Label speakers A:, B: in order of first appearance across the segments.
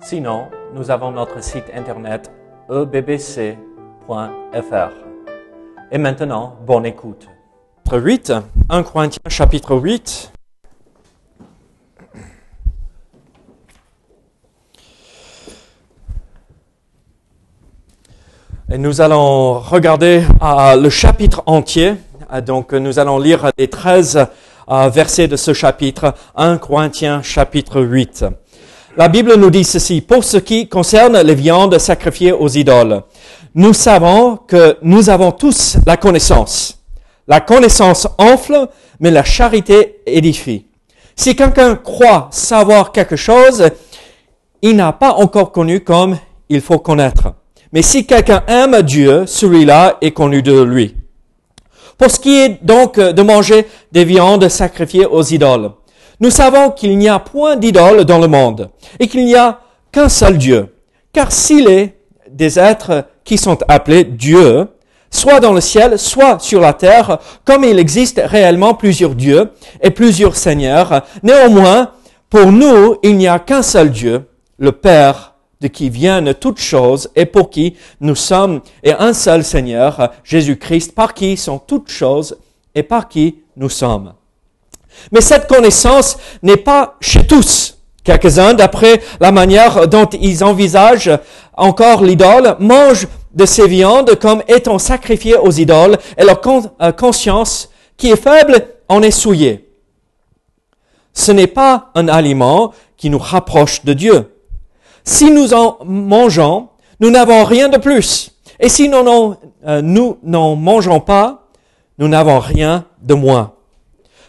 A: Sinon, nous avons notre site internet ebbc.fr. Et maintenant, bonne écoute.
B: 8, 1 Corinthiens chapitre 8. Et nous allons regarder euh, le chapitre entier. Euh, donc nous allons lire les 13 euh, versets de ce chapitre, 1 Corinthiens chapitre 8. La Bible nous dit ceci, pour ce qui concerne les viandes sacrifiées aux idoles, nous savons que nous avons tous la connaissance. La connaissance enfle, mais la charité édifie. Si quelqu'un croit savoir quelque chose, il n'a pas encore connu comme il faut connaître. Mais si quelqu'un aime Dieu, celui-là est connu de lui. Pour ce qui est donc de manger des viandes sacrifiées aux idoles, nous savons qu'il n'y a point d'idole dans le monde et qu'il n'y a qu'un seul Dieu. Car s'il est des êtres qui sont appelés Dieu, soit dans le ciel, soit sur la terre, comme il existe réellement plusieurs dieux et plusieurs seigneurs, néanmoins, pour nous, il n'y a qu'un seul Dieu, le Père de qui viennent toutes choses et pour qui nous sommes, et un seul Seigneur, Jésus-Christ, par qui sont toutes choses et par qui nous sommes. Mais cette connaissance n'est pas chez tous. Quelques-uns, d'après la manière dont ils envisagent encore l'idole, mangent de ces viandes comme étant sacrifiées aux idoles et leur euh, conscience, qui est faible, en est souillée. Ce n'est pas un aliment qui nous rapproche de Dieu. Si nous en mangeons, nous n'avons rien de plus. Et si nous euh, n'en mangeons pas, nous n'avons rien de moins.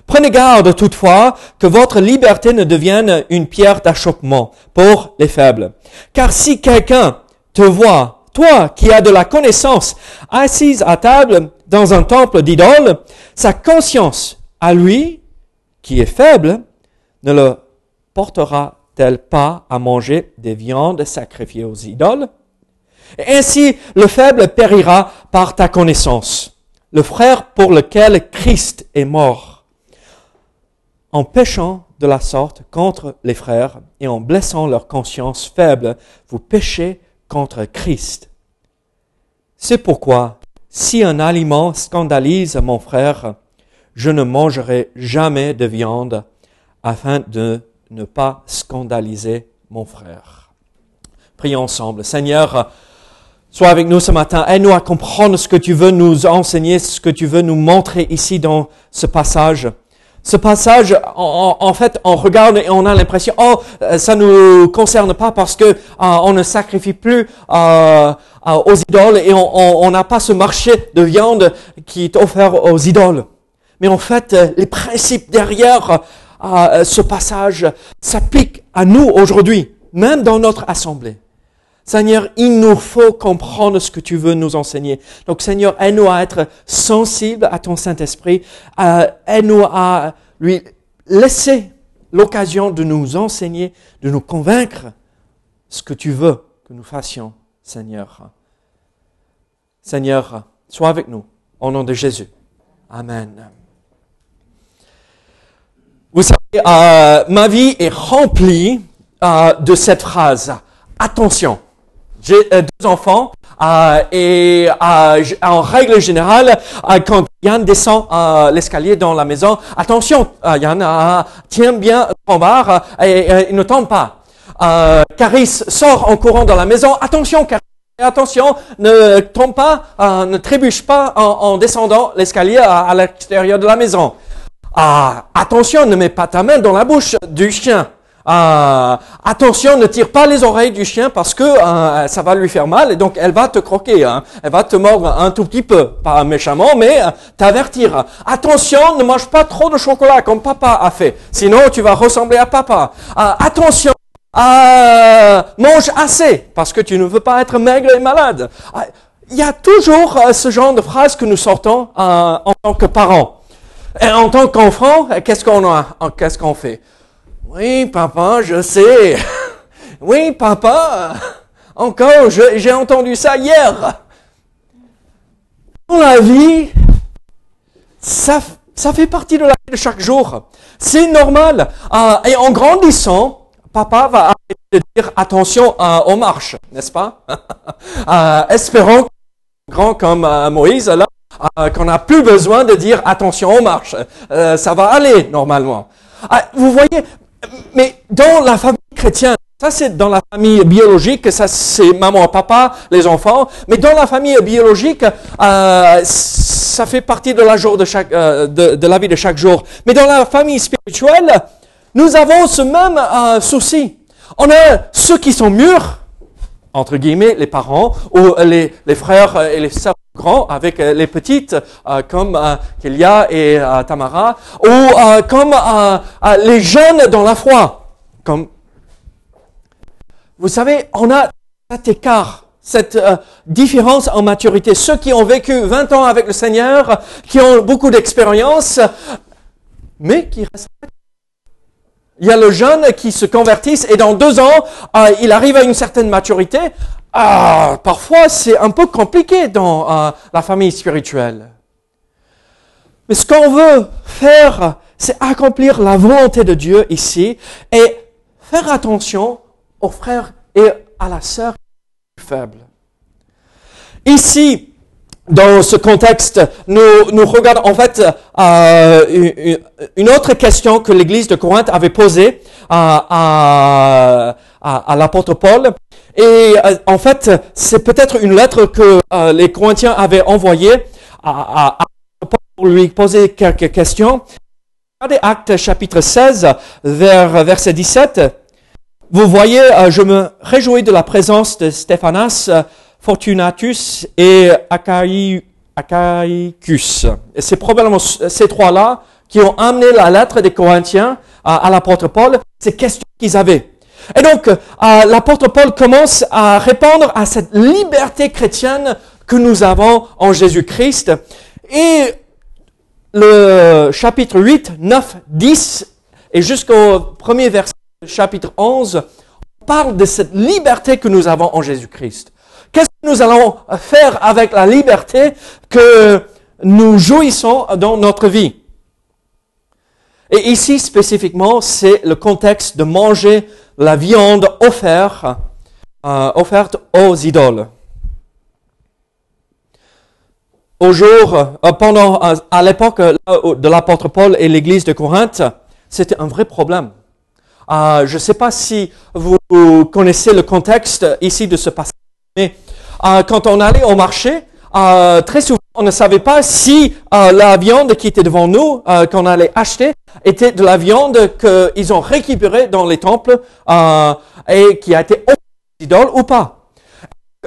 B: Prenez garde toutefois que votre liberté ne devienne une pierre d'achoppement pour les faibles. Car si quelqu'un te voit, toi qui as de la connaissance, assise à table dans un temple d'idole, sa conscience à lui, qui est faible, ne le portera pas à manger des viandes sacrifiées aux idoles? Ainsi, le faible périra par ta connaissance, le frère pour lequel Christ est mort. En péchant de la sorte contre les frères et en blessant leur conscience faible, vous péchez contre Christ. C'est pourquoi, si un aliment scandalise mon frère, je ne mangerai jamais de viande afin de ne pas scandaliser mon frère. Prions ensemble. Seigneur, sois avec nous ce matin. Aide-nous à comprendre ce que tu veux nous enseigner, ce que tu veux nous montrer ici dans ce passage. Ce passage, en, fait, on regarde et on a l'impression, oh, ça nous concerne pas parce que euh, on ne sacrifie plus euh, euh, aux idoles et on n'a pas ce marché de viande qui est offert aux idoles. Mais en fait, les principes derrière euh, ce passage s'applique à nous aujourd'hui, même dans notre assemblée. Seigneur, il nous faut comprendre ce que tu veux nous enseigner. Donc Seigneur, aide-nous à être sensibles à ton Saint-Esprit. Euh, aide-nous à lui laisser l'occasion de nous enseigner, de nous convaincre ce que tu veux que nous fassions, Seigneur. Seigneur, sois avec nous. Au nom de Jésus. Amen. Vous savez, euh, ma vie est remplie euh, de cette phrase. Attention. J'ai euh, deux enfants euh, et euh, en règle générale, quand Yann descend l'escalier dans la maison, attention, Yann, tiens bien ton bar et, ne tombe pas. Caris sort en courant dans la maison, attention, Caris. Attention, ne tombe pas, ne trébuche pas en, descendant l'escalier à l'extérieur de la maison. Ah, attention, ne mets pas ta main dans la bouche du chien. Ah, attention, ne tire pas les oreilles du chien parce que euh, ça va lui faire mal et donc elle va te croquer. Hein. Elle va te mordre un tout petit peu, pas méchamment, mais euh, t'avertir. Attention, ne mange pas trop de chocolat comme papa a fait, sinon tu vas ressembler à papa. Attention, euh, mange assez parce que tu ne veux pas être maigre et malade. Il y a toujours euh, ce genre de phrases que nous sortons euh, en tant que parents. Et en tant qu'enfant, qu'est-ce qu'on a, qu'est-ce qu'on fait? Oui, papa, je sais. Oui, papa, encore, j'ai entendu ça hier. Dans la vie, ça, fait partie de la vie de chaque jour. C'est normal. Euh, et en grandissant, papa va arrêter de dire attention euh, aux marches, n'est-ce pas? Euh, Espérons, grand comme Moïse, là, qu'on n'a plus besoin de dire attention aux marches. ça va aller normalement. vous voyez, mais dans la famille chrétienne, ça, c'est dans la famille biologique, ça, c'est maman, papa, les enfants. Mais dans la famille biologique, euh, ça fait partie de la, jour de, euh, la vie de chaque jour. Mais dans la famille spirituelle, nous avons ce même euh, souci. On a ceux qui sont mûrs, entre guillemets, les parents, ou les, frères et les sœurs grands avec les petites, euh, comme euh, Kélia et Tamara, ou comme les jeunes dans la foi, comme vous savez, on a cet écart, cette euh, différence en maturité. Ceux qui ont vécu 20 ans avec le Seigneur, qui ont beaucoup d'expérience, mais qui restent. Il y a le jeune qui se convertisse et dans deux ans, euh, il arrive à une certaine maturité. Ah, parfois, c'est un peu compliqué dans euh, la famille spirituelle. Mais ce qu'on veut faire, c'est accomplir la volonté de Dieu ici et faire attention aux frères et à la sœur faible. Ici, dans ce contexte, nous, nous regardons en fait euh, une autre question que l'Église de Corinthe avait posée à, à, à, l'apôtre Paul. Et euh, en fait, c'est peut-être une lettre que euh, les Corinthiens avaient envoyée à, Paul pour lui poser quelques questions. Regardez Actes chapitre 16, vers verset 17. Vous voyez, euh, je me réjouis de la présence de Stéphanas, Fortunatus et Achaicus. Et c'est probablement ces trois-là qui ont amené la lettre des Corinthiens à, l'apôtre Paul, ces questions qu'ils avaient. Et donc, euh, l'apôtre Paul commence à répondre à cette liberté chrétienne que nous avons en Jésus-Christ. Et le chapitre 8, 9, 10 et jusqu'au premier verset chapitre 11, on parle de cette liberté que nous avons en Jésus-Christ. Qu'est-ce que nous allons faire avec la liberté que nous jouissons dans notre vie? Et ici, spécifiquement, c'est le contexte de manger la viande offerte, euh, aux idoles. Au jour, euh, pendant, euh, à l'époque de l'apôtre Paul et l'église de Corinthe, c'était un vrai problème. Euh, je ne sais pas si vous connaissez le contexte ici de ce passage, mais euh, quand on allait au marché, euh, très souvent, on ne savait pas si la viande qui était devant nous, qu'on allait acheter, était de la viande qu'ils ont récupérée dans les temples et qui a été idoles ou pas.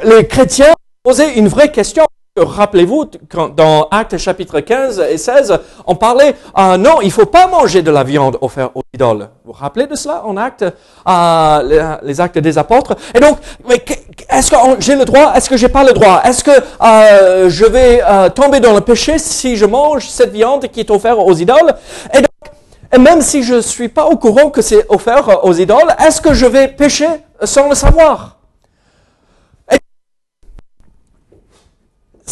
B: Les chrétiens posaient une vraie question. Rappelez-vous, dans Actes chapitre 15 et 16, on parlait, euh, non, il faut pas manger de la viande offerte aux idoles. Vous vous rappelez de cela en Actes, euh, les, Actes des apôtres? Et donc, est-ce que j'ai le droit Est-ce que j'ai pas le droit? Est-ce que euh, je vais tomber dans le péché si je mange cette viande qui est offerte aux idoles? Et donc, même si je suis pas au courant que c'est offert aux idoles, est-ce que je vais pécher sans le savoir?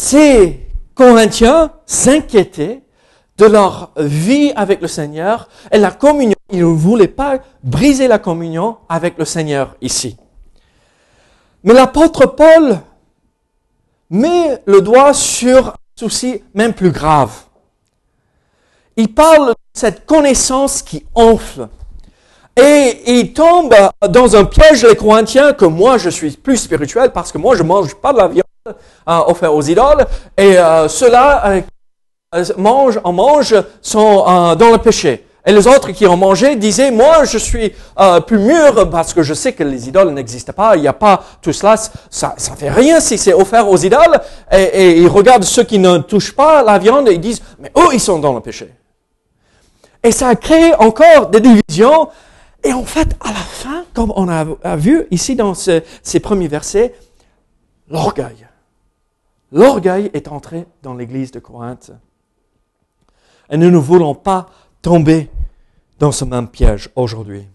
B: Ces Corinthiens s'inquiétaient de leur vie avec le Seigneur et la communion. Ils ne voulaient pas briser la communion avec le Seigneur ici. Mais l'apôtre Paul met le doigt sur un souci même plus grave. Il parle de cette connaissance qui enfle. Et il tombe dans un piège, les Corinthiens, que moi je suis plus spirituel parce que moi je mange pas de la viande euh, offert aux idoles, et euh, ceux-là euh, mangent, en mangent, sont dans le péché. Et les autres qui ont mangé disaient, moi je suis plus mûr parce que je sais que les idoles n'existent pas, il n'y a pas tout cela, ça ça fait rien si c'est offert aux idoles. Et, et, ils regardent ceux qui ne touchent pas la viande et ils disent, mais eux ils sont dans le péché. Et ça a créé encore des divisions. Et en fait, à la fin, comme on a, vu ici dans ces premiers versets, l'orgueil. L'orgueil est entré dans l'église de Corinthe. Et nous ne voulons pas tomber dans ce même piège aujourd'hui.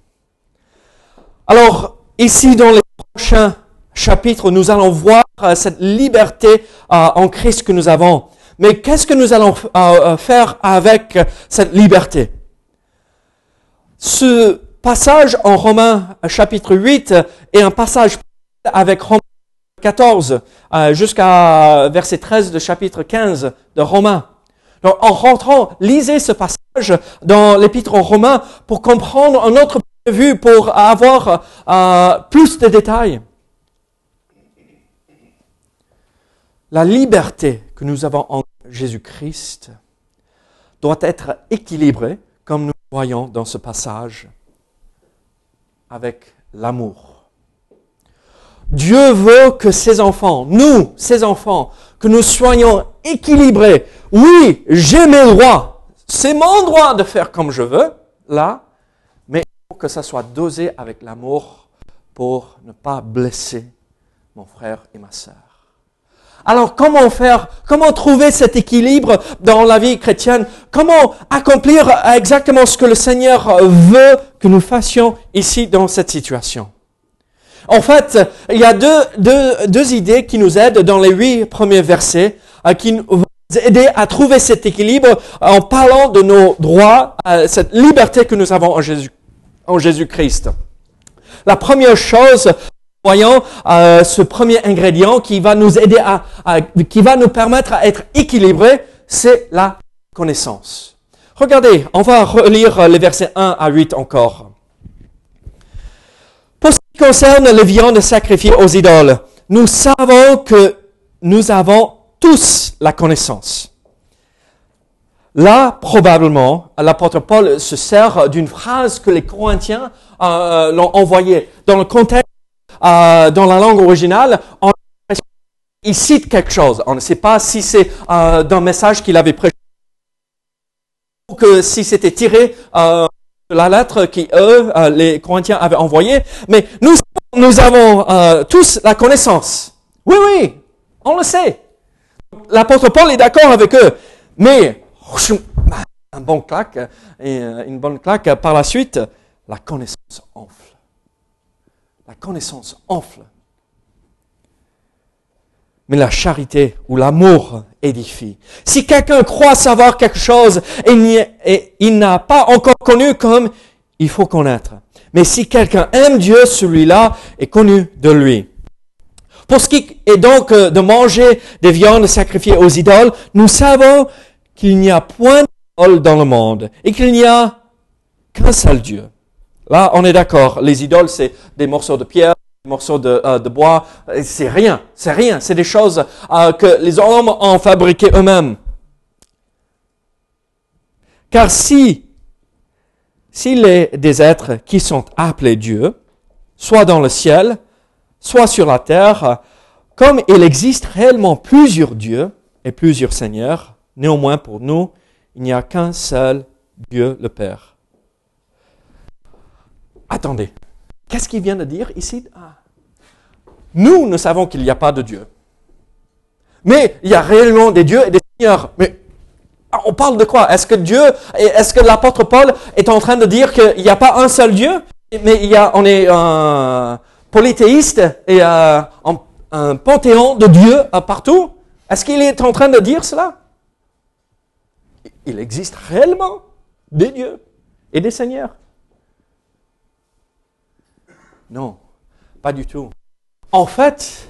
B: Alors, ici, dans les prochains chapitres, nous allons voir euh, cette liberté euh, en Christ que nous avons. Mais qu'est-ce que nous allons euh, faire avec cette liberté? Ce passage en Romains chapitre 8 est un passage avec Romains 14 jusqu'à verset 13 de chapitre 15 de Romains. Donc, en rentrant, lisez ce passage dans l'épître aux Romains pour comprendre un autre point de vue, pour avoir euh, plus de détails. La liberté que nous avons en Jésus-Christ doit être équilibrée, comme nous voyons dans ce passage, avec l'amour. Dieu veut que ses enfants, nous, ses enfants, que nous soyons équilibrés. Oui, j'ai mes droits. C'est mon droit de faire comme je veux, là, mais faut que ça soit dosé avec l'amour pour ne pas blesser mon frère et ma sœur. Alors comment faire Comment trouver cet équilibre dans la vie chrétienne? Comment accomplir exactement ce que le Seigneur veut que nous fassions ici dans cette situation? En fait, il y a deux, deux, deux idées qui nous aident dans les huit premiers versets, euh, qui vont aider à trouver cet équilibre en parlant de nos droits, euh, cette liberté que nous avons en Jésus, en Jésus-Christ. La première chose voyons euh, ce premier ingrédient qui va nous aider à, qui va nous permettre à être équilibrés, c'est la connaissance. Regardez, on va relire les versets 1 à 8 encore. Concerne les viandes sacrifiées aux idoles, nous savons que nous avons tous la connaissance. Là, probablement, l'apôtre Paul se sert d'une phrase que les Corinthiens euh, l'ont envoyée. Dans le contexte euh, dans la langue originale, il cite quelque chose. On ne sait pas si c'est euh, d'un message qu'il avait prêché ou que si c'était tiré la lettre que eux, euh, les Corinthiens, avaient envoyée. Mais nous, nous avons euh, tous la connaissance. Oui, oui, on le sait. L'apôtre Paul est d'accord avec eux. Mais un bon claque et une bonne claque par la suite, la connaissance enfle la connaissance enfle. Mais la charité ou l'amour édifie. Si quelqu'un croit savoir quelque chose et il n'a pas encore connu comme il faut connaître. Mais si quelqu'un aime Dieu, celui-là est connu de lui. Pour ce qui est donc euh, de manger des viandes sacrifiées aux idoles, nous savons qu'il n'y a point d'idole dans le monde et qu'il n'y a qu'un seul Dieu. Là, on est d'accord. Les idoles, c'est des morceaux de pierre, morceaux de, euh, bois. C'est rien. C'est rien. C'est des choses euh, que les hommes ont fabriquées eux-mêmes. Car si, s'il est des êtres qui sont appelés Dieu, soit dans le ciel, soit sur la terre, comme il existe réellement plusieurs dieux et plusieurs seigneurs, néanmoins pour nous, il n'y a qu'un seul Dieu le Père attendez, qu'est-ce qu'il vient de dire ici? Ah. Nous, nous savons qu'il n'y a pas de Dieu. Mais il y a réellement des dieux et des seigneurs. Mais ah, on parle de quoi? Est-ce que Dieu, est-ce que l'apôtre Paul est en train de dire qu'il n'y a pas un seul Dieu, mais il y a, on est un polythéiste et euh, un, un, panthéon de dieux partout Est-ce qu'il est en train de dire cela? Il existe réellement des dieux et des seigneurs. Non, pas du tout. En fait,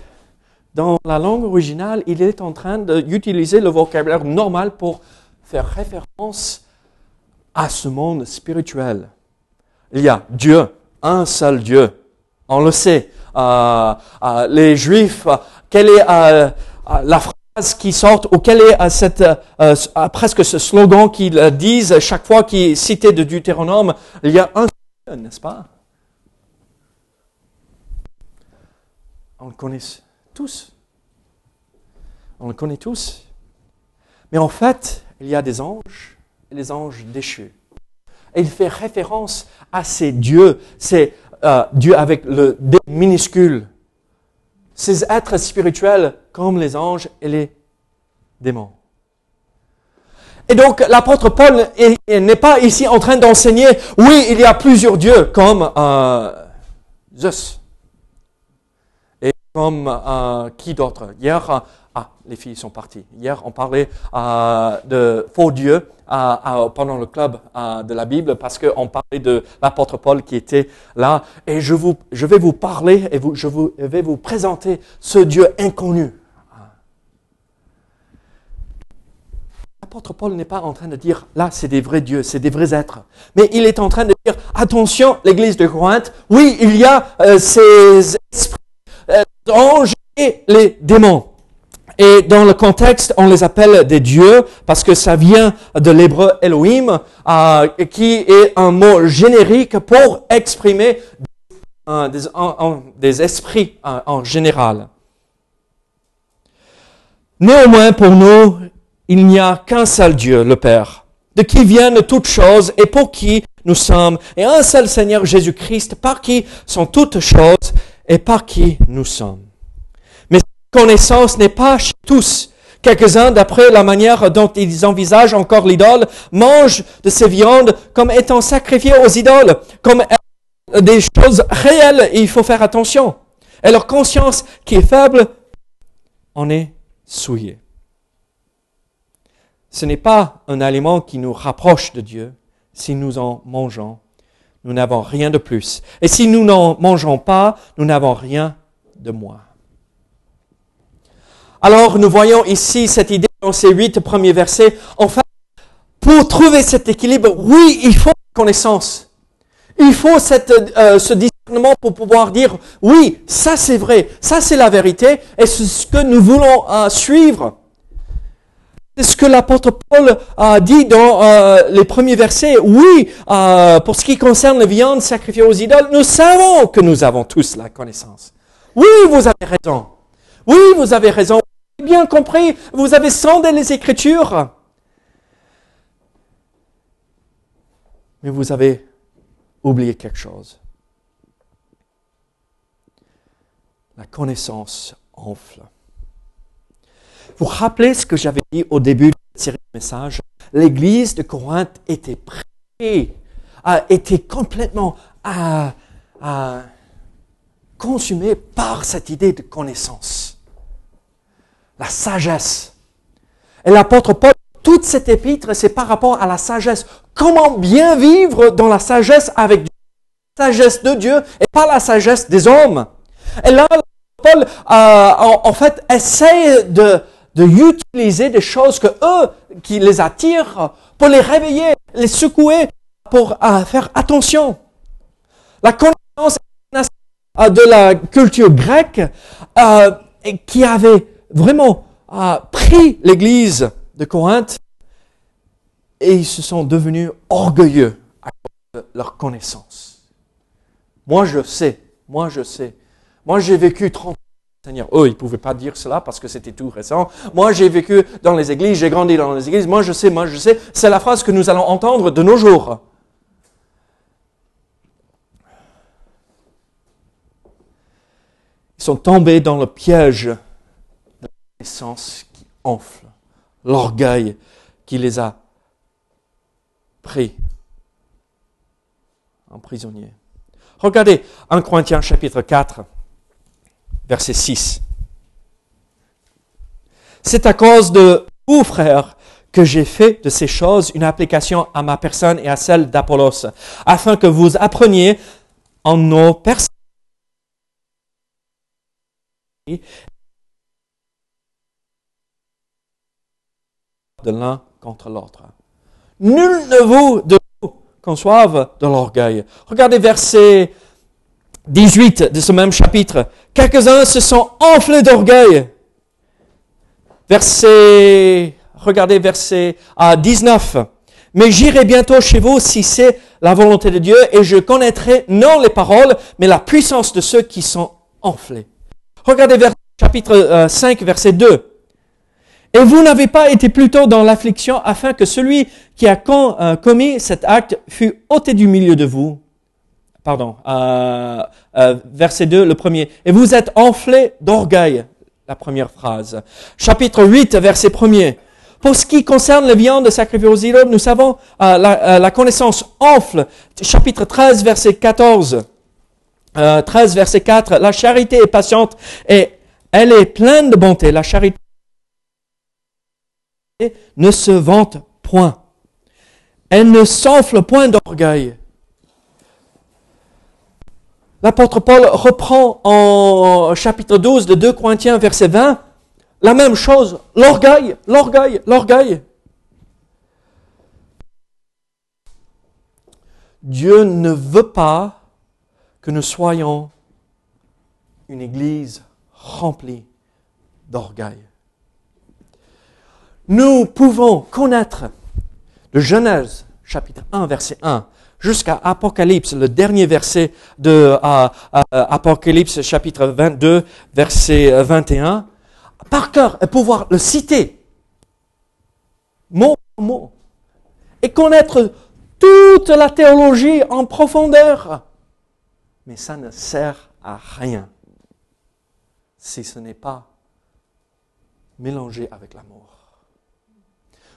B: dans la langue originale, il est en train d'utiliser le vocabulaire normal pour faire référence à ce monde spirituel. Il y a Dieu, un seul Dieu. On le sait. Euh, euh, les Juifs, quelle est euh, la phrase qui sort ou quel est cette, presque ce slogan qu'ils disent chaque fois qu'ils citent de Deutéronome Il y a un Dieu, n'est-ce pas? On le connaît tous. On le connaît tous. Mais en fait, il y a des anges et des anges déchus. Il fait référence à ces dieux, ces euh, dieux avec le D minuscule, ces êtres spirituels comme les anges et les démons. Et donc l'apôtre Paul n'est pas ici en train d'enseigner, oui, il y a plusieurs dieux comme euh, Zeus. Comme euh, qui d'autre? Hier, euh, ah, les filles sont parties. Hier, on parlait euh, de faux dieux pendant le club de la Bible parce qu'on parlait de l'apôtre Paul qui était là. Et je, vous, je vais vous parler et je vous, vais vous présenter ce Dieu inconnu. L'apôtre Paul n'est pas en train de dire, là, c'est des vrais dieux, c'est des vrais êtres. Mais il est en train de dire, attention, l'église de Corinthe, oui, il y a ces esprits, euh, anges et les démons. Et dans le contexte, on les appelle des dieux parce que ça vient de l'hébreu Elohim, euh, qui est un mot générique pour exprimer des, des, esprits en général. Néanmoins, pour nous, il n'y a qu'un seul Dieu, le Père, de qui viennent toutes choses et pour qui nous sommes, et un seul Seigneur Jésus-Christ, par qui sont toutes choses et par qui nous sommes. Mais cette connaissance n'est pas chez tous. Quelques-uns, d'après la manière dont ils envisagent encore l'idole, mangent de ces viandes comme étant sacrifiées aux idoles, comme des choses réelles, et il faut faire attention. Et leur conscience, qui est faible, en est souillée. Ce n'est pas un aliment qui nous rapproche de Dieu. Si nous en mangeons, nous n'avons rien de plus. Et si nous n'en mangeons pas, nous n'avons rien de moins. Alors nous voyons ici cette idée dans ces huit premiers versets. Enfin, pour trouver cet équilibre, oui, il faut connaissance. Il faut euh, ce discernement pour pouvoir dire, oui, ça c'est vrai, ça c'est la vérité, et c'est ce que nous voulons euh, suivre. C'est ce que l'apôtre Paul a dit dans euh, les premiers versets. Oui, euh, pour ce qui concerne la viande sacrifiée aux idoles, nous savons que nous avons tous la connaissance. Oui, vous avez raison. Oui, vous avez raison. Vous avez bien compris. Vous avez sondé les Écritures. Mais vous avez oublié quelque chose. La connaissance enfle. Vous rappelez ce que j'avais dit au début de cette série de messages? L'église de Corinthe était prête, été complètement à, consumée par cette idée de connaissance. La sagesse. Et l'apôtre Paul, toute cette épître, c'est par rapport à la sagesse. Comment bien vivre dans la sagesse avec la sagesse de Dieu et pas la sagesse des hommes. Et là, Paul, euh, en, fait, essaie de, de des choses que eux, qui les attirent, pour les réveiller, les secouer, pour euh, faire attention. La connaissance euh, de la culture grecque euh, qui avait vraiment pris l'Église de Corinthe et ils se sont devenus orgueilleux à cause de leur connaissance. Moi je sais, moi je sais. Moi j'ai vécu 30 Seigneur, eux, ils ne pouvaient pas dire cela parce que c'était tout récent. Moi, j'ai vécu dans les églises, j'ai grandi dans les églises, moi je sais, moi je sais. C'est la phrase que nous allons entendre de nos jours. Ils sont tombés dans le piège de connaissance qui enfle, l'orgueil qui les a pris en prisonniers. Regardez 1 Corinthiens chapitre 4 verset 6. C'est à cause de vous, frères, que j'ai fait de ces choses une application à ma personne et à celle d'Apollos, afin que vous appreniez en nos personnes de l'un contre l'autre. Nul ne vous de vous conçoive de l'orgueil. Regardez verset 18 de ce même chapitre. Quelques-uns se sont enflés d'orgueil. Verset, regardez verset à 19. Mais j'irai bientôt chez vous si c'est la volonté de Dieu et je connaîtrai non les paroles, mais la puissance de ceux qui sont enflés. Regardez vers chapitre 5, euh, verset 2. Et vous n'avez pas été plutôt dans l'affliction afin que celui qui a euh, commis cet acte fût ôté du milieu de vous. Pardon, euh, euh, verset 2, le premier. Et vous êtes enflés d'orgueil, la première phrase. Chapitre 8, verset 1 Pour ce qui concerne les viandes sacrifiées aux îlots, nous savons la, la, connaissance enfle. Chapitre 13, verset 14. 13, verset 4. La charité est patiente et elle est pleine de bonté. La charité ne se vante point. Elle ne s'enfle point d'orgueil. L'apôtre Paul reprend en chapitre 12 de 2 Corinthiens, verset 20, la même chose, l'orgueil, l'orgueil, l'orgueil. Dieu ne veut pas que nous soyons une église remplie d'orgueil nous pouvons connaître de Genèse chapitre 1 verset 1 jusqu'à Apocalypse, le dernier verset de Apocalypse chapitre 22 verset 21, par cœur et pouvoir le citer. Mot par mot. Et connaître toute la théologie en profondeur. Mais ça ne sert à rien. Si ce n'est pas mélangé avec l'amour.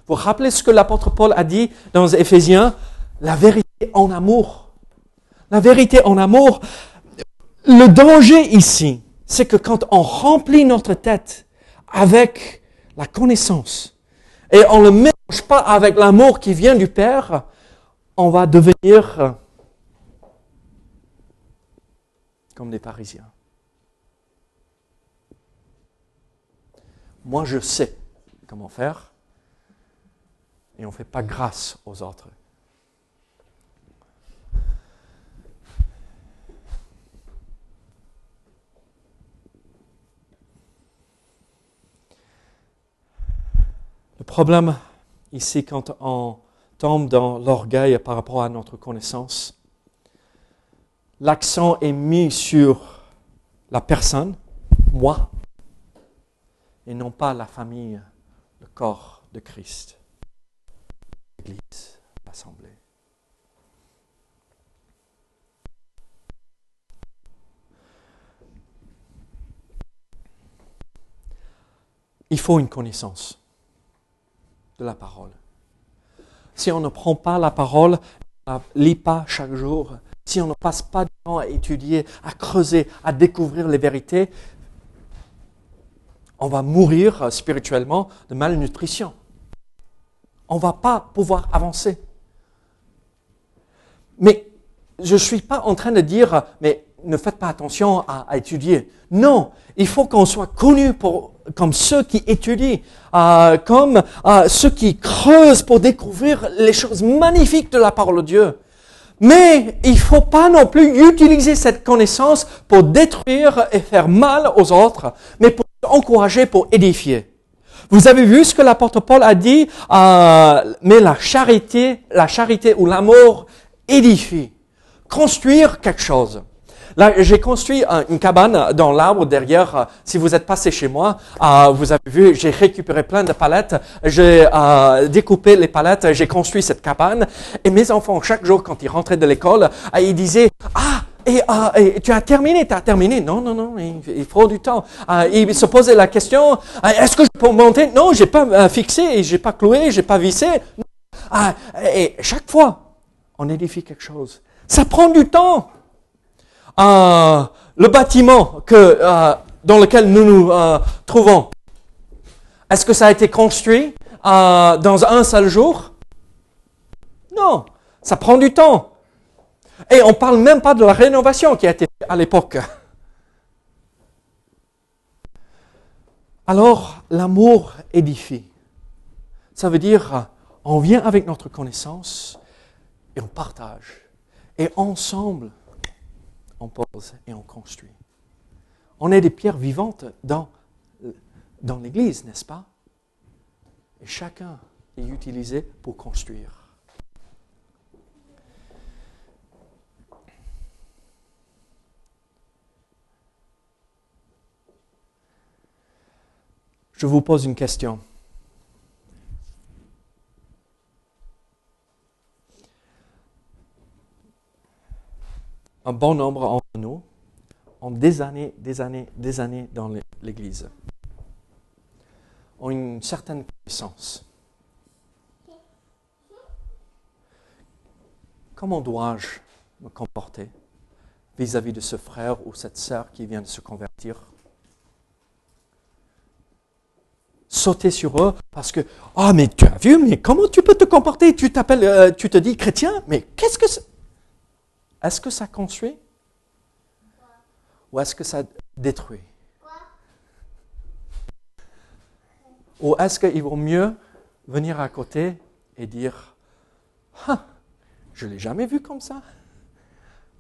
B: Vous rappelez ce que l'apôtre Paul a dit dans Éphésiens? La vérité en amour. La vérité en amour. Le danger ici, c'est que quand on remplit notre tête avec la connaissance et on ne le mélange pas avec l'amour qui vient du Père, on va devenir comme des Parisiens. Moi, je sais comment faire et on ne fait pas grâce aux autres. Le problème ici, quand on tombe dans l'orgueil par rapport à notre connaissance, l'accent est mis sur la personne, moi, et non pas la famille, le corps de Christ. Église, l'Assemblée. Il faut une connaissance de la parole. Si on ne prend pas la parole, on ne lit pas chaque jour, si on ne passe pas du temps à étudier, à creuser, à découvrir les vérités, on va mourir spirituellement de malnutrition on ne va pas pouvoir avancer. Mais je ne suis pas en train de dire, mais ne faites pas attention à, étudier. Non, il faut qu'on soit connu pour, comme ceux qui étudient, euh, comme euh, ceux qui creusent pour découvrir les choses magnifiques de la parole de Dieu. Mais il ne faut pas non plus utiliser cette connaissance pour détruire et faire mal aux autres, mais pour encourager, pour édifier. Vous avez vu ce que l'apôtre Paul a dit, euh, mais la charité, la charité ou l'amour édifie. Construire quelque chose. Là, j'ai construit une cabane dans l'arbre derrière. Euh, si vous êtes passé chez moi, euh, vous avez vu, j'ai récupéré plein de palettes. J'ai euh, découpé les palettes. J'ai construit cette cabane. Et mes enfants, chaque jour, quand ils rentraient de l'école, euh, ils disaient, ah, et, tu as terminé, tu as terminé. Non, non, non, il, faut du temps. Ah, il se posait la question, est-ce que je peux monter? Non, j'ai pas euh, fixé, j'ai pas cloué, j'ai pas vissé. Et chaque fois, on édifie quelque chose. Ça prend du temps. Le bâtiment que, euh, dans lequel nous nous euh, trouvons, est-ce que ça a été construit dans un seul jour? Non, ça prend du temps. Et on ne parle même pas de la rénovation qui a été faite à l'époque. Alors, l'amour édifie. Ça veut dire, on vient avec notre connaissance et on partage. Et ensemble, on pose et on construit. On est des pierres vivantes dans, l'Église, n'est-ce pas? Et chacun est utilisé pour construire. je vous pose une question. Un bon nombre d'entre nous ont des années, des années, des années dans l'Église, ont une certaine connaissance. Comment dois-je me comporter vis-à-vis de ce frère ou cette sœur qui vient de se convertir? Sauter sur eux parce que, ah, mais tu as vu, mais comment tu peux te comporter? Tu t'appelles, euh, tu te dis chrétien, mais qu'est-ce que c'est? Est-ce que ça construit? Ou est-ce que ça détruit? Ou est-ce qu'il vaut mieux venir à côté et dire ah, Je ne l'ai jamais vu comme ça.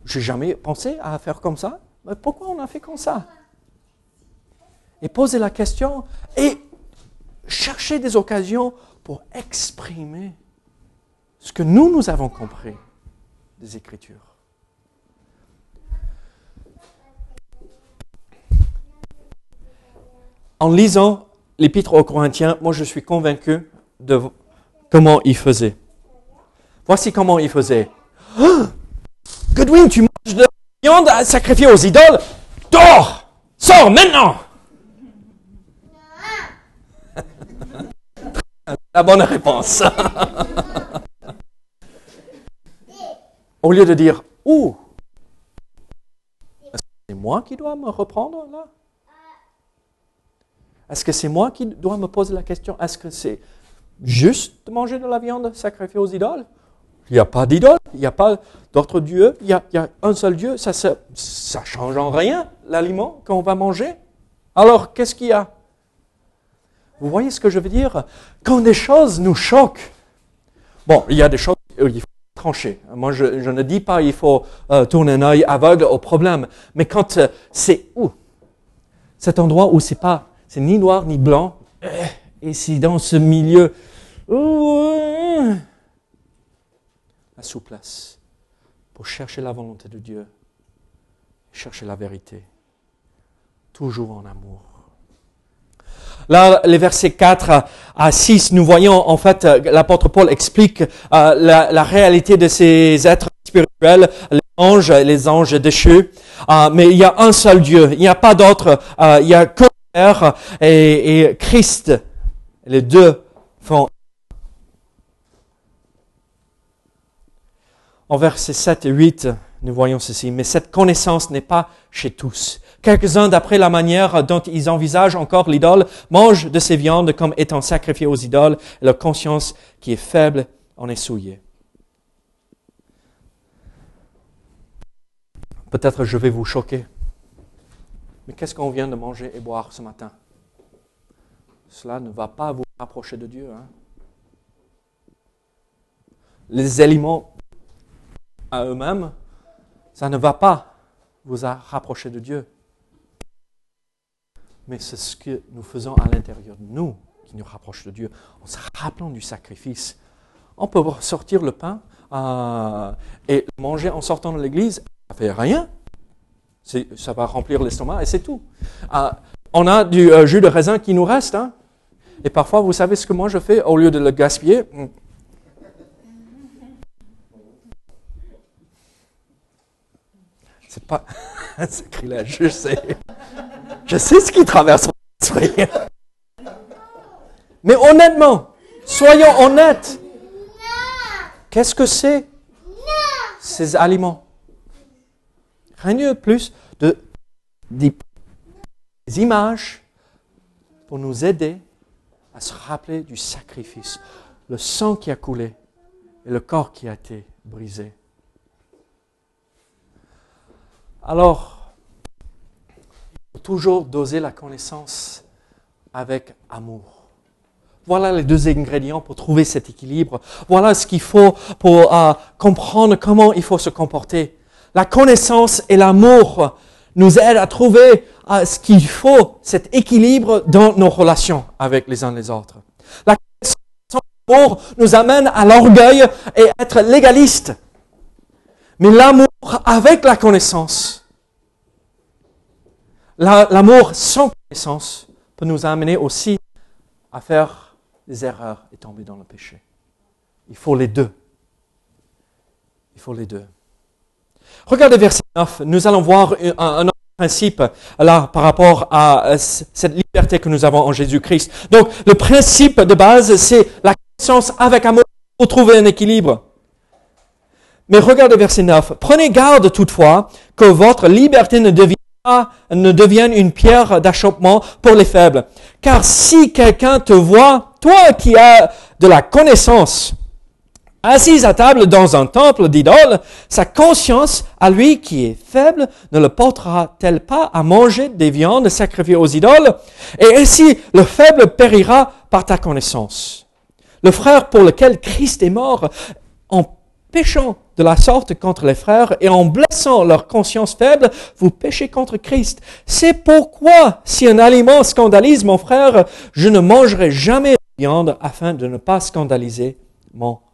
B: Je n'ai jamais pensé à faire comme ça. Mais pourquoi on a fait comme ça? Et poser la question et chercher des occasions pour exprimer ce que nous, nous avons compris des Écritures. En lisant l'épître aux Corinthiens, moi je suis convaincu de comment il faisait. Voici comment il faisait. Oh Goodwin, tu manges de la viande à sacrifier aux idoles Dors Sors maintenant La bonne réponse. Au lieu de dire, ouh, c'est moi qui dois me reprendre là? Est-ce que c'est moi qui dois me poser la question, est-ce que c'est juste de manger de la viande sacrifiée aux idoles? Il n'y a pas d'idole, il n'y a pas d'autre Dieu, il y, a, un seul Dieu, ça ne change en rien l'aliment qu'on va manger. Alors, qu'est-ce qu'il y a? Vous voyez ce que je veux dire? Quand des choses nous choquent, bon, il y a des choses il faut trancher. Moi, je, ne dis pas il faut euh, tourner un œil aveugle au problème, mais quand euh, c'est où? Cet endroit où c'est pas c'est ni noir ni blanc. Et c'est dans ce milieu, la souplesse pour chercher la volonté de Dieu, chercher la vérité, toujours en amour. Là, les versets 4 à 6, nous voyons en fait, l'apôtre Paul explique euh, la, réalité de ces êtres spirituels, les anges, les anges déchus. Euh, mais il y a un seul Dieu, il n'y a pas d'autre, euh, il y a que et, Christ. Les deux font. En versets 7 et 8, nous voyons ceci. Mais cette connaissance n'est pas chez tous. Quelques-uns, d'après la manière dont ils envisagent encore l'idole, mangent de ces viandes comme étant sacrifiées aux idoles, et leur conscience qui est faible en est souillée. Peut-être je vais vous choquer. Mais qu'est-ce qu'on vient de manger et boire ce matin? Cela ne va pas vous rapprocher de Dieu. Hein. Les aliments à eux-mêmes, ça ne va pas vous rapprocher de Dieu. Mais c'est ce que nous faisons à l'intérieur de nous qui nous rapproche de Dieu, en se rappelant du sacrifice. On peut sortir le pain euh, et manger en sortant de l'église, ça ne fait rien ça va remplir l'estomac et c'est tout. Ah, on a du euh, jus de raisin qui nous reste. Hein. Et parfois, vous savez ce que moi je fais au lieu de le gaspiller? Hmm. C'est pas un sacrilège, je sais. Je sais ce qui traverse mon esprit. Mais honnêtement, soyons honnêtes. Qu'est-ce que c'est? Ces aliments De plus de, des images pour nous aider à se rappeler du sacrifice, le sang qui a coulé et le corps qui a été brisé. Alors, il faut toujours doser la connaissance avec amour. Voilà les deux ingrédients pour trouver cet équilibre. Voilà ce qu'il faut pour euh, comprendre comment il faut se comporter. La connaissance et l'amour nous aident à trouver euh, ce qu'il faut, cet équilibre dans nos relations avec les uns les autres. La connaissance et l'amour nous amène à l'orgueil et être légaliste. Mais l'amour avec la connaissance, l'amour sans connaissance peut nous amener aussi à faire des erreurs et tomber dans le péché. Il faut les deux. Il faut les deux. Regardez verset nous allons voir un, autre principe là par rapport à euh, cette liberté que nous avons en Jésus-Christ. Donc, le principe de base, c'est la connaissance avec amour pour trouver un équilibre. Mais regardez verset 9. Prenez garde toutefois que votre liberté ne devienne, pas- ne devienne une pierre d'achoppement pour les faibles. Car si quelqu'un te voit, toi qui as de la connaissance, assis à table dans un temple d'idole, sa conscience à lui qui est faible ne le portera-t-elle pas à manger des viandes sacrifiées aux idoles? Et ainsi le faible périra par ta connaissance. Le frère pour lequel Christ est mort, en péchant de la sorte contre les frères et en blessant leur conscience faible, vous péchez contre Christ. C'est pourquoi, si un aliment scandalise mon frère, je ne mangerai jamais de viande afin de ne pas scandaliser mon frère.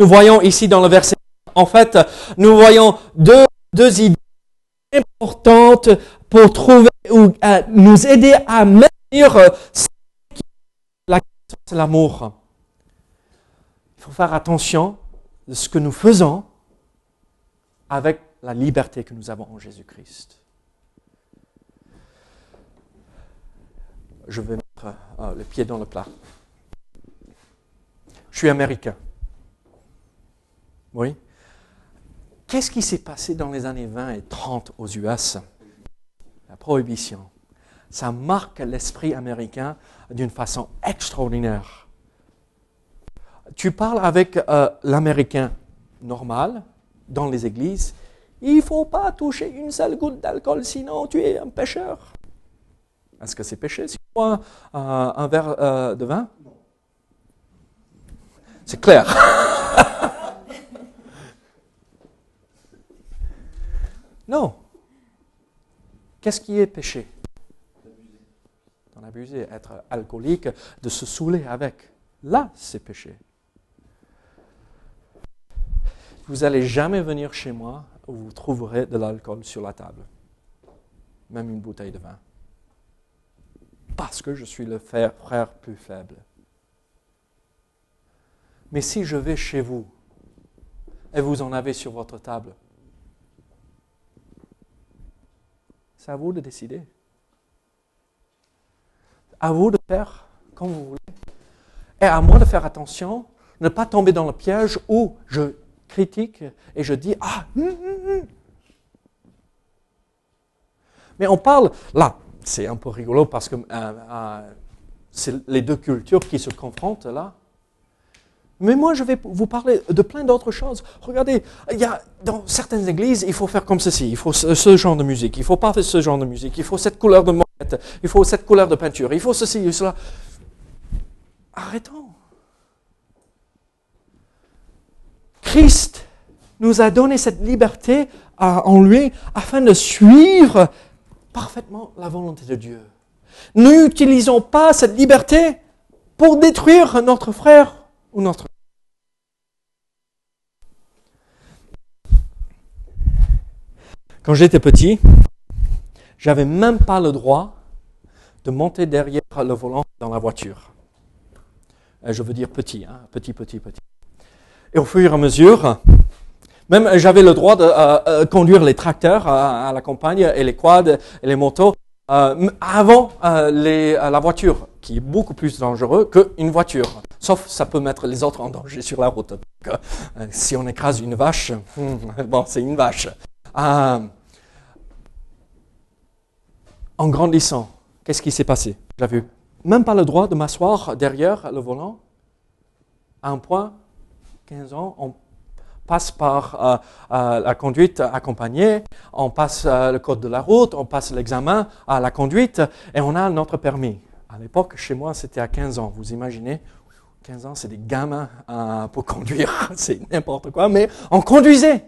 B: Nous voyons ici dans le verset, en fait, nous voyons deux, idées importantes pour trouver ou euh, nous aider à maintenir la connaissance et l'amour. Il faut faire attention de ce que nous faisons avec la liberté que nous avons en Jésus-Christ. Je vais mettre euh, le pied dans le plat. Je suis américain. Oui. Qu'est-ce qui s'est passé dans les années 20 et 30 aux US La prohibition. Ça marque l'esprit américain d'une façon extraordinaire. Tu parles avec euh, l'américain normal dans les églises, il ne faut pas toucher une seule goutte d'alcool, sinon tu es un pécheur. Est-ce que c'est péché si tu bois un, un verre euh, de vin? C'est clair. non. Qu'est-ce qui est péché? D'en abuser, être alcoolique, de se saouler avec. Là, c'est péché. Vous n'allez jamais venir chez moi où vous trouverez de l'alcool sur la table, même une bouteille de vin, parce que je suis le frère, frère plus faible. Mais si je vais chez vous et vous en avez sur votre table, c'est à vous de décider. À vous de faire comme vous voulez. Et à moi de faire attention, ne pas tomber dans le piège où je critique et je dis Ah, hum, hum, hum. Mais on parle, là, c'est un peu rigolo parce que euh, euh, c'est les deux cultures qui se confrontent là. Mais moi, je vais vous parler de plein d'autres choses. Regardez, il y a, dans certaines églises, il faut faire comme ceci, il faut ce, genre de musique, il faut pas faire ce genre de musique, il faut cette couleur de moquette, il faut cette couleur de peinture, il faut ceci et cela. Arrêtons. Christ nous a donné cette liberté en lui afin de suivre parfaitement la volonté de Dieu. N'utilisons pas cette liberté pour détruire notre frère Quand j'étais petit, j'avais même pas le droit de monter derrière le volant dans la voiture. Euh, Je veux dire petit, hein, petit, petit, petit. Et au fur et à mesure, même euh, j'avais le droit de euh, conduire les tracteurs à, la campagne et les quads et les motos avant la voiture, qui est beaucoup plus dangereux qu'une voiture. Sauf ça peut mettre les autres en danger sur la route. Euh, si on écrase une vache, bon, c'est une vache. Euh, en grandissant, qu'est-ce qui s'est passé? Même pas le droit de m'asseoir derrière le volant. À un point, 15 ans, on passe par euh, la conduite accompagnée, on passe le code de la route, on passe l'examen à la conduite et on a notre permis. À l'époque, chez moi, c'était à 15 ans. Vous imaginez 15 ans, c'est des gamins euh, pour conduire, c'est n'importe quoi, mais on conduisait.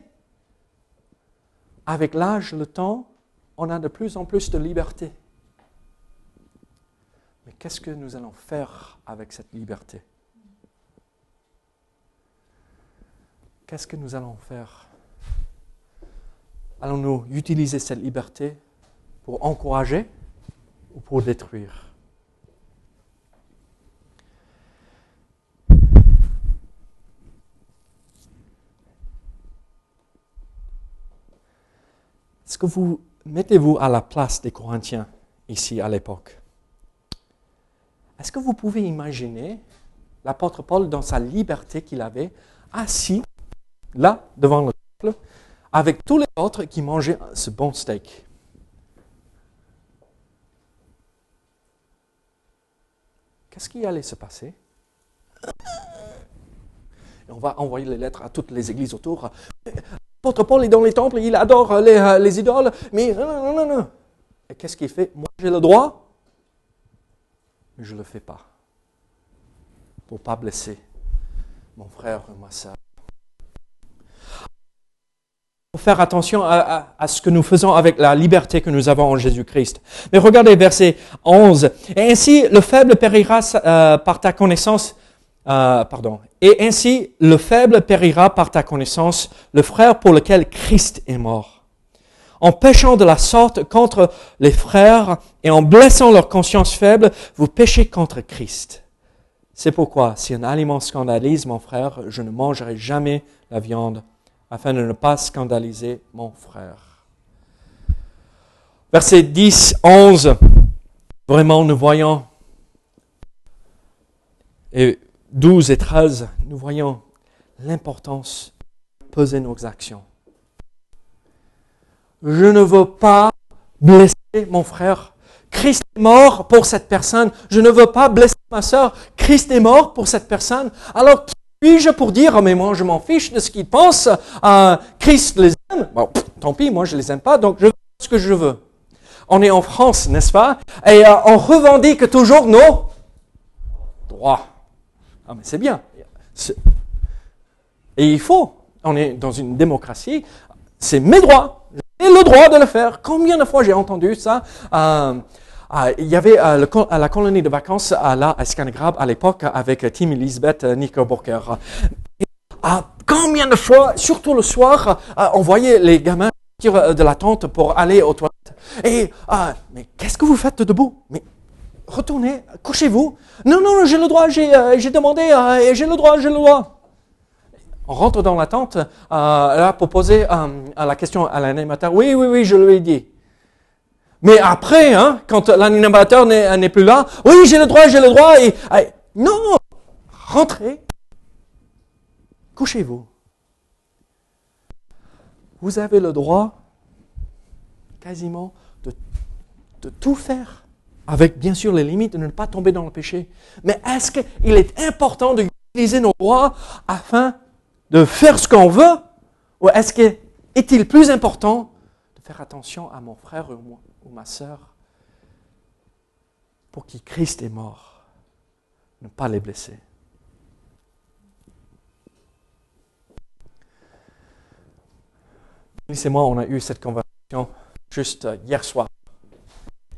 B: Avec l'âge, le temps, on a de plus en plus de liberté. Mais qu'est-ce que nous allons faire avec cette liberté? Qu'est-ce que nous allons faire? Allons-nous utiliser cette liberté pour encourager ou pour détruire? Que vous mettez-vous à la place des Corinthiens ici à l'époque? Est-ce que vous pouvez imaginer l'apôtre Paul dans sa liberté qu'il avait, assis là devant le temple, avec tous les autres qui mangeaient ce bon steak? Qu'est-ce qui allait se passer? On va envoyer les lettres à toutes les églises autour. L'apôtre Paul est dans les temples, il adore les, euh, les idoles, mais non, non, non, non. Et qu'est-ce qu'il fait? Moi, j'ai le droit, mais je ne le fais pas. Pour ne pas blesser mon frère ou ma soeur. Faut faire attention à, ce que nous faisons avec la liberté que nous avons en Jésus-Christ. Mais regardez verset 11. Et ainsi, le faible périra euh, par ta connaissance euh, pardon. Et ainsi, le faible périra par ta connaissance, le frère pour lequel Christ est mort. En péchant de la sorte contre les frères et en blessant leur conscience faible, vous péchez contre Christ. C'est pourquoi, si un aliment scandalise mon frère, je ne mangerai jamais la viande, afin de ne pas scandaliser mon frère. Verset 10, 11. Vraiment, nous voyons, et 12 et 13, nous voyons l'importance de peser nos actions. Je ne veux pas blesser mon frère. Christ est mort pour cette personne. Je ne veux pas blesser ma soeur. Christ est mort pour cette personne. Alors, qui suis-je pour dire, oh, mais moi, je m'en fiche de ce qu'il pense. Euh, Christ les aime? Bon, tant pis, moi, je les aime pas, donc je veux ce que je veux. On est en France, n'est-ce pas? Et euh, on revendique toujours nos droits. Ah, mais c'est bien. Et il faut. On est dans une démocratie. C'est mes droits. J'ai le droit de le faire. Combien de fois j'ai entendu ça? Euh, euh, il y avait euh, la colonie de vacances à la à à l'époque avec Tim Elizabeth Knickerbocker. combien de fois, surtout le soir, on voyait les gamins sortir de la tente pour aller aux toilettes. Et, mais qu'est-ce que vous faites debout? Retournez, couchez-vous. Non, non, j'ai le droit, j'ai euh, demandé, euh, j'ai le droit, j'ai le droit. On rentre dans la tente, euh, pour poser la question à l'animateur. Oui, oui, oui, je lui ai dit. Mais après, hein, quand l'animateur n'est plus là, oui, j'ai le droit, j'ai le droit. Non, rentrez, couchez-vous. Vous avez le droit, quasiment, de tout faire avec bien sûr les limites de ne pas tomber dans le péché. Mais est-ce qu'il est important d'utiliser nos droits afin de faire ce qu'on veut? Ou est-ce qu'il est-il plus important de faire attention à mon frère ou, ou ma soeur pour qui Christ est mort, ne pas les blesser? Alice et moi, on a eu cette conversation juste hier soir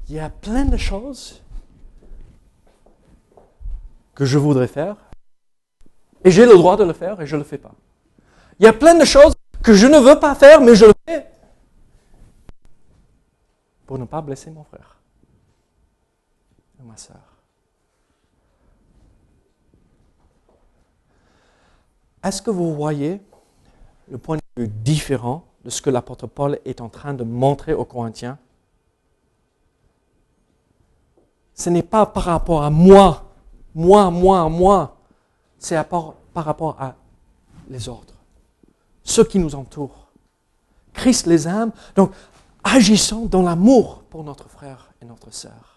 B: il y a plein de choses que je voudrais faire et j'ai le droit de le faire et je ne le fais pas. Il y a plein de choses que je ne veux pas faire mais je le fais pour ne pas blesser mon frère ou ma soeur. Est-ce que vous voyez le point de vue différent de ce que l'apôtre Paul est en train de montrer aux Corinthiens ce n'est pas par rapport à moi, moi, moi, moi. C'est par, rapport à les autres, ceux qui nous entourent. Christ les aime, donc agissons dans l'amour pour notre frère et notre sœur.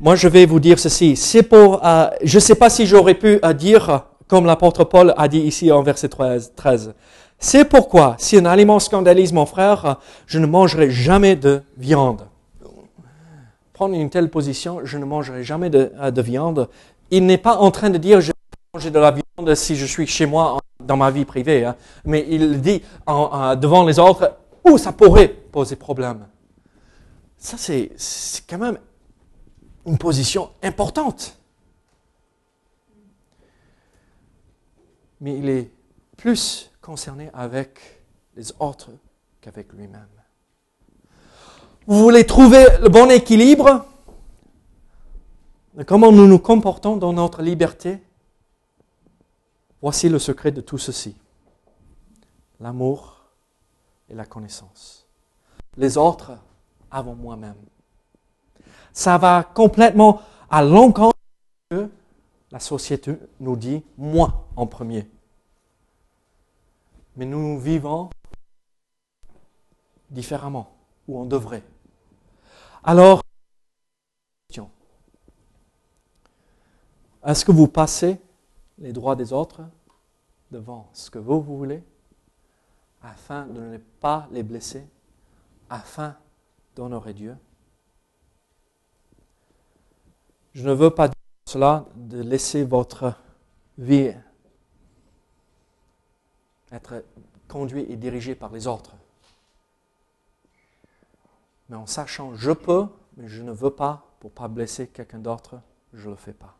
B: Moi, je vais vous dire ceci. C'est pour, euh, je ne sais pas si j'aurais pu euh, dire, comme l'apôtre Paul a dit ici en verset 13, c'est pourquoi, si un aliment scandalise mon frère, je ne mangerai jamais de viande. Prendre une telle position, je ne mangerai jamais de, euh, viande. Il n'est pas en train de dire je vais manger de la viande si je suis chez moi dans ma vie privée, hein. mais il dit devant les autres où ça pourrait poser problème. Ça, c'est quand même une position importante. Mais il est plus concerné avec les autres qu'avec lui-même. Vous voulez trouver le bon équilibre? De comment nous nous comportons dans notre liberté? Voici le secret de tout ceci. l'amour et la connaissance. Les autres avant moi-même. Ça va complètement à l'encontre de la société nous dit moi en premier. Mais nous vivons différemment, ou on devrait. Alors, est-ce que vous passez les droits des autres devant ce que vous, vous voulez, afin de ne pas les blesser, afin d'honorer Dieu? Je ne veux pas dire cela de laisser votre vie être conduite et dirigée par les autres. Mais en sachant, je peux, mais je ne veux pas, pour ne pas blesser quelqu'un d'autre, je ne le fais pas.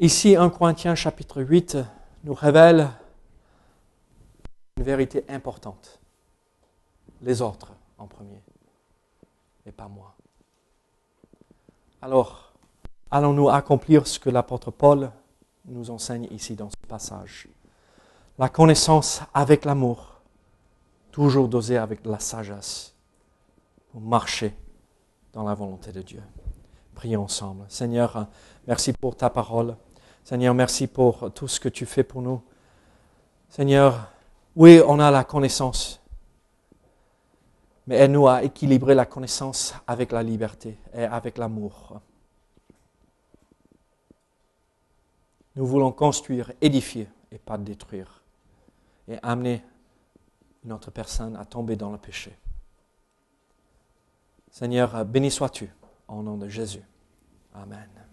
B: Ici, 1 Corinthiens chapitre 8 nous révèle une vérité importante. Les autres en premier, et pas moi. Alors, allons-nous accomplir ce que l'apôtre Paul nous enseigne ici dans ce passage La connaissance avec l'amour, toujours dosée avec la sagesse, pour marcher dans la volonté de Dieu. Prions ensemble. Seigneur, merci pour ta parole. Seigneur, merci pour tout ce que tu fais pour nous. Seigneur, oui, on a la connaissance, mais aide-nous à équilibrer la connaissance avec la liberté et avec l'amour. Nous voulons construire, édifier et pas détruire, et amener notre personne à tomber dans le péché. Seigneur, béni sois-tu. Au nom de Jésus. Amen.